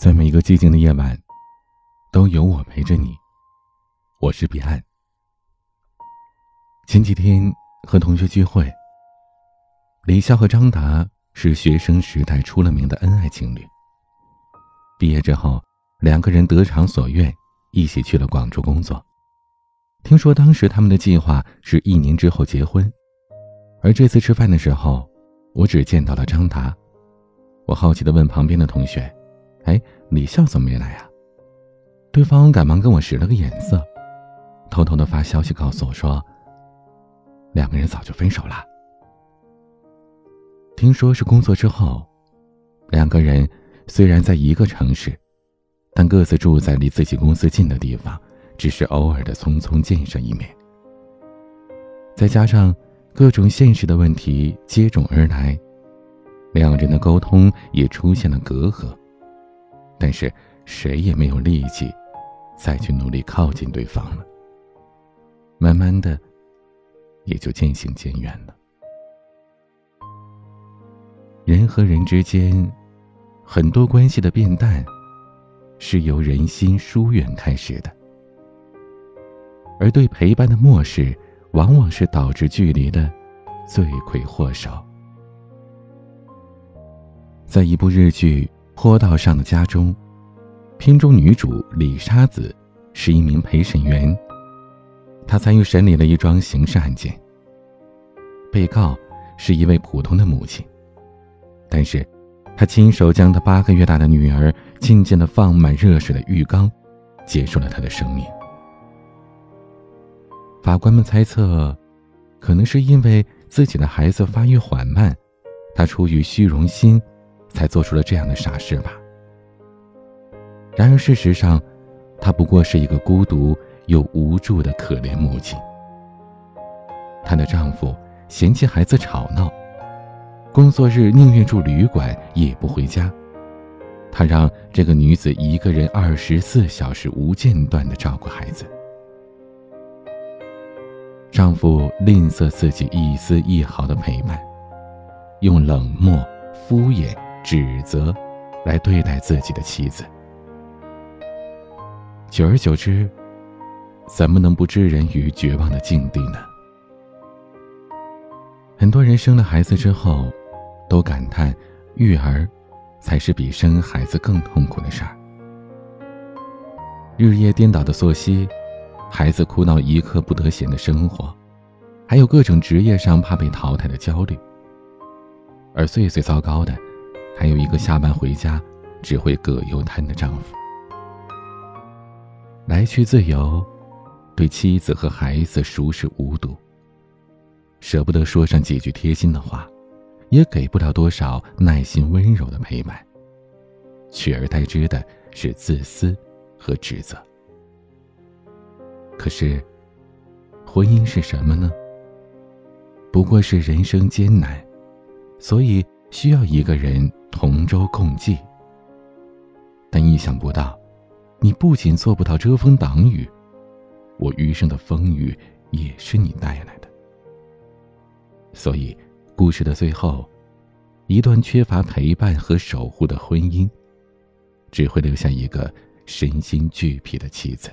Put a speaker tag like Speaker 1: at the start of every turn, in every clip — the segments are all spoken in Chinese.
Speaker 1: 在每一个寂静的夜晚，都有我陪着你。我是彼岸。前几天和同学聚会，李笑和张达是学生时代出了名的恩爱情侣。毕业之后，两个人得偿所愿，一起去了广州工作。听说当时他们的计划是一年之后结婚，而这次吃饭的时候，我只见到了张达。我好奇的问旁边的同学。哎，李笑怎么没来啊？对方赶忙跟我使了个眼色，偷偷的发消息告诉我说，两个人早就分手了。听说是工作之后，两个人虽然在一个城市，但各自住在离自己公司近的地方，只是偶尔的匆匆见上一面。再加上各种现实的问题接踵而来，两人的沟通也出现了隔阂。但是谁也没有力气再去努力靠近对方了。慢慢的，也就渐行渐远了。人和人之间，很多关系的变淡，是由人心疏远开始的，而对陪伴的漠视，往往是导致距离的罪魁祸首。在一部日剧。坡道上的家中，片中女主李沙子是一名陪审员。她参与审理了一桩刑事案件。被告是一位普通的母亲，但是，她亲手将她八个月大的女儿浸进了放满热水的浴缸，结束了她的生命。法官们猜测，可能是因为自己的孩子发育缓慢，她出于虚荣心。才做出了这样的傻事吧。然而事实上，她不过是一个孤独又无助的可怜母亲。她的丈夫嫌弃孩子吵闹，工作日宁愿住旅馆也不回家。他让这个女子一个人二十四小时无间断的照顾孩子。丈夫吝啬自己一丝一毫的陪伴，用冷漠、敷衍。指责，来对待自己的妻子。久而久之，怎么能不置人于绝望的境地呢？很多人生了孩子之后，都感叹育儿才是比生孩子更痛苦的事儿。日夜颠倒的作息，孩子哭闹一刻不得闲的生活，还有各种职业上怕被淘汰的焦虑。而最最糟糕的。有一个下班回家只会葛优瘫的丈夫，来去自由，对妻子和孩子熟视无睹，舍不得说上几句贴心的话，也给不了多少耐心温柔的陪伴，取而代之的是自私和指责。可是，婚姻是什么呢？不过是人生艰难，所以需要一个人。同舟共济，但意想不到，你不仅做不到遮风挡雨，我余生的风雨也是你带来的。所以，故事的最后，一段缺乏陪伴和守护的婚姻，只会留下一个身心俱疲的妻子。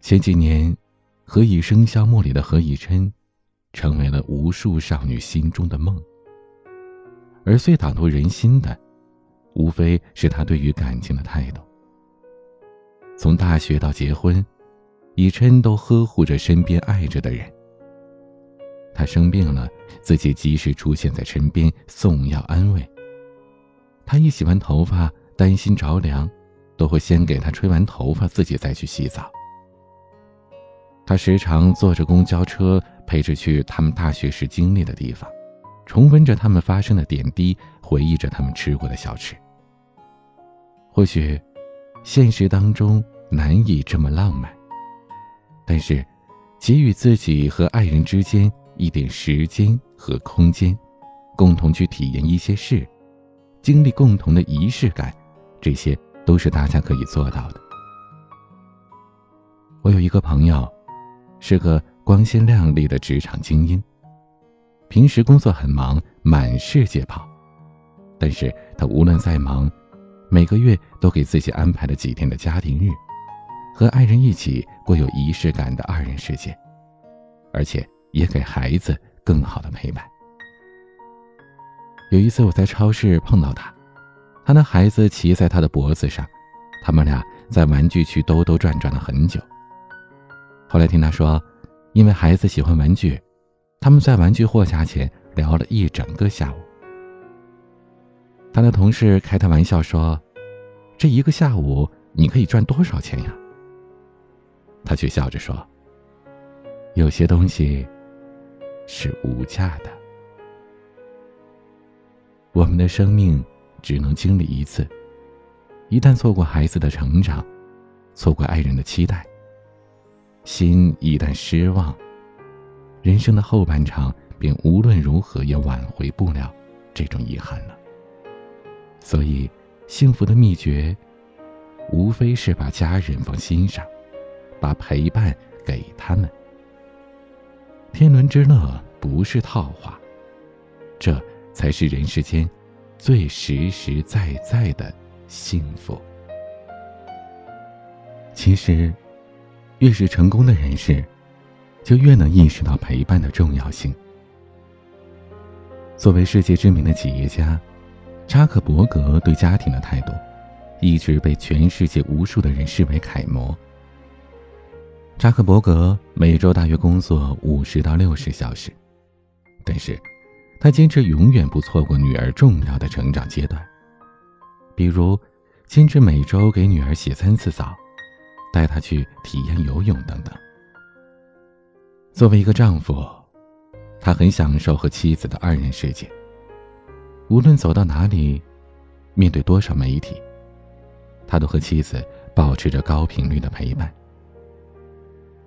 Speaker 1: 前几年，《何以笙箫默》里的何以琛。成为了无数少女心中的梦，而最打动人心的，无非是他对于感情的态度。从大学到结婚，以琛都呵护着身边爱着的人。他生病了，自己及时出现在身边送药安慰。他一洗完头发，担心着凉，都会先给他吹完头发，自己再去洗澡。他时常坐着公交车。陪着去他们大学时经历的地方，重温着他们发生的点滴，回忆着他们吃过的小吃。或许，现实当中难以这么浪漫，但是，给予自己和爱人之间一点时间和空间，共同去体验一些事，经历共同的仪式感，这些都是大家可以做到的。我有一个朋友，是个。光鲜亮丽的职场精英，平时工作很忙，满世界跑，但是他无论再忙，每个月都给自己安排了几天的家庭日，和爱人一起过有仪式感的二人世界，而且也给孩子更好的陪伴。有一次我在超市碰到他，他的孩子骑在他的脖子上，他们俩在玩具区兜兜转转了很久。后来听他说，因为孩子喜欢玩具，他们在玩具货架前聊了一整个下午。他的同事开他玩笑说：“这一个下午你可以赚多少钱呀？”他却笑着说：“有些东西是无价的。我们的生命只能经历一次，一旦错过孩子的成长，错过爱人的期待，心一旦失望，人生的后半场便无论如何也挽回不了这种遗憾了。”所以，幸福的秘诀，无非是把家人放心上，把陪伴给他们。天伦之乐不是套话，这才是人世间最实实在在的幸福。其实，越是成功的人士，就越能意识到陪伴的重要性。作为世界知名的企业家。扎克伯格对家庭的态度，一直被全世界无数的人视为楷模。扎克伯格每周大约工作五十到六十小时，但是，他坚持永远不错过女儿重要的成长阶段，比如，坚持每周给女儿洗三次澡，带她去体验游泳等等。作为一个丈夫，他很享受和妻子的二人世界。无论走到哪里，面对多少媒体，他都和妻子保持着高频率的陪伴。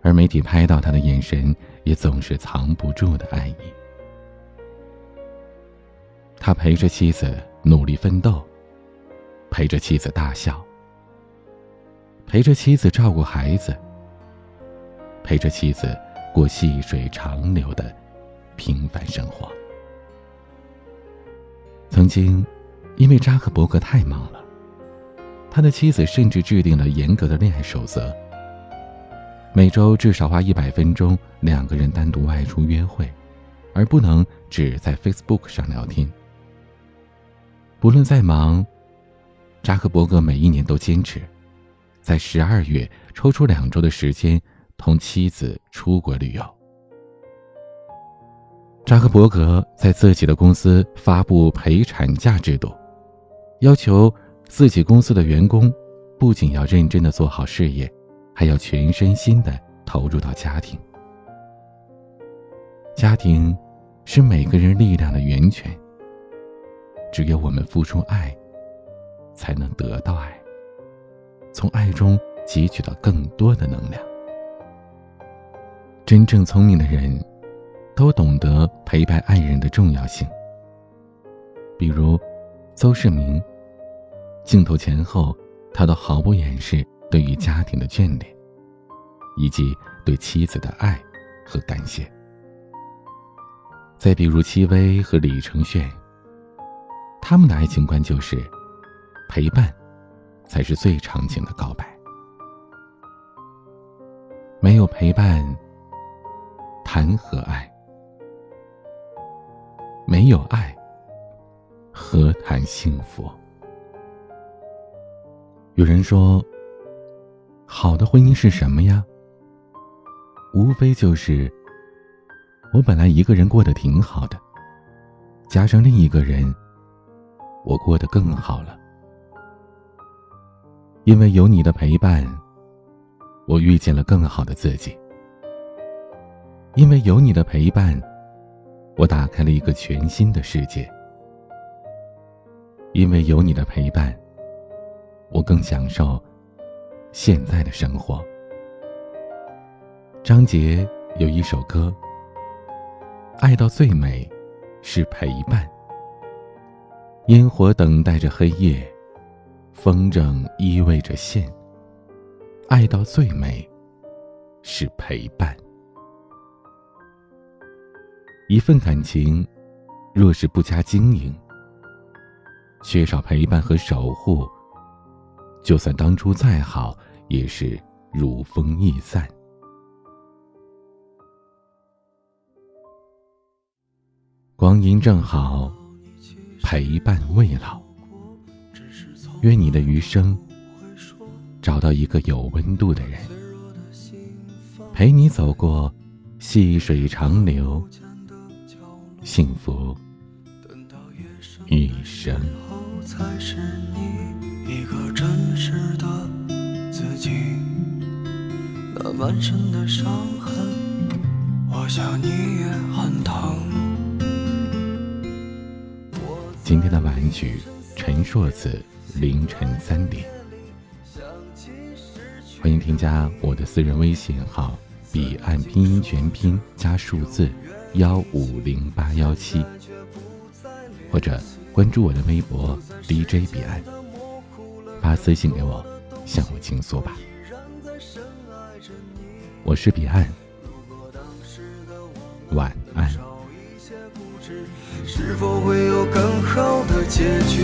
Speaker 1: 而媒体拍到他的眼神，也总是藏不住的爱意。他陪着妻子努力奋斗，陪着妻子大笑，陪着妻子照顾孩子，陪着妻子过细水长流的平凡生活。曾经，因为扎克伯格太忙了，他的妻子甚至制定了严格的恋爱守则：每周至少花一百分钟，两个人单独外出约会，而不能只在 Facebook 上聊天。不论再忙，扎克伯格每一年都坚持，在十二月抽出两周的时间同妻子出国旅游。扎克伯格在自己的公司发布陪产假制度，要求自己公司的员工不仅要认真的做好事业，还要全身心的投入到家庭。家庭是每个人力量的源泉，只有我们付出爱，才能得到爱，从爱中汲取到更多的能量。真正聪明的人。都懂得陪伴爱人的重要性，比如邹市明，镜头前后，他都毫不掩饰对于家庭的眷恋，以及对妻子的爱和感谢。再比如戚薇和李承铉，他们的爱情观就是陪伴，才是最长情的告白。没有陪伴，谈何爱？没有爱，何谈幸福？有人说，好的婚姻是什么呀？无非就是我本来一个人过得挺好的，加上另一个人，我过得更好了。因为有你的陪伴，我遇见了更好的自己。因为有你的陪伴。我打开了一个全新的世界，因为有你的陪伴，我更享受现在的生活。张杰有一首歌：“爱到最美是陪伴，烟火等待着黑夜，风筝依偎着线。爱到最美是陪伴。”一份感情，若是不加经营，
Speaker 2: 缺少陪伴和守护，就算当初再好，也是如风易散。光阴正好，陪伴未老。愿你的余生找到一个有温度的人，陪你走过细水长流，幸福一生。今天的晚曲，陈硕子。凌晨三点，欢迎添加我的私人微信号“彼岸拼音全拼加数字幺五零八幺七”，或者关注我的微博 DJ 彼岸，发私信给我，向我倾诉吧。我是彼岸，晚安。是否会有更好的结局？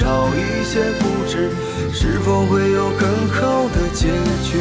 Speaker 2: 少一些固执，是否会有更好的结局？